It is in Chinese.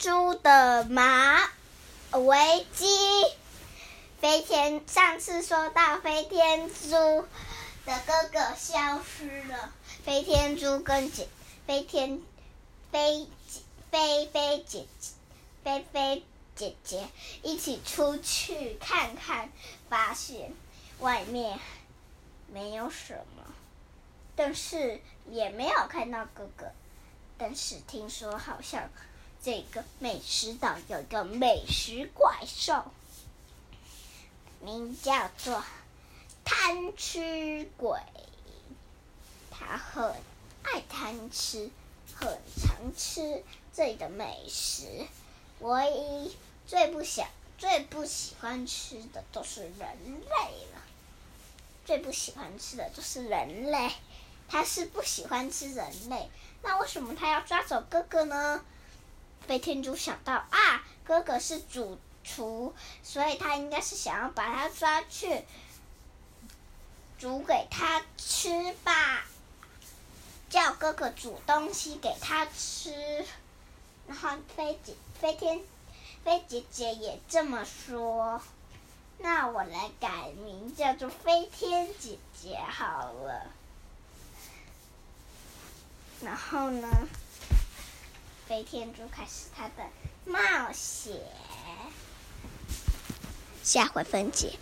猪的马危机。飞天上次说到飞天猪的哥哥消失了，飞天猪跟姐飞天飞飞飞姐姐飞飞姐姐一起出去看看，发现外面没有什么，但是也没有看到哥哥。但是听说好像这个美食岛有一个美食怪兽。名叫做贪吃鬼，他很爱贪吃，很常吃这里的美食。唯一最不想、最不喜欢吃的都是人类了。最不喜欢吃的就是人类，他是不喜欢吃人类。那为什么他要抓走哥哥呢？飞天猪想到啊，哥哥是主。厨，所以他应该是想要把他抓去煮给他吃吧，叫哥哥煮东西给他吃。然后飞姐、飞天、飞姐姐也这么说。那我来改名叫做飞天姐姐好了。然后呢，飞天猪开始他的冒险。下回分解。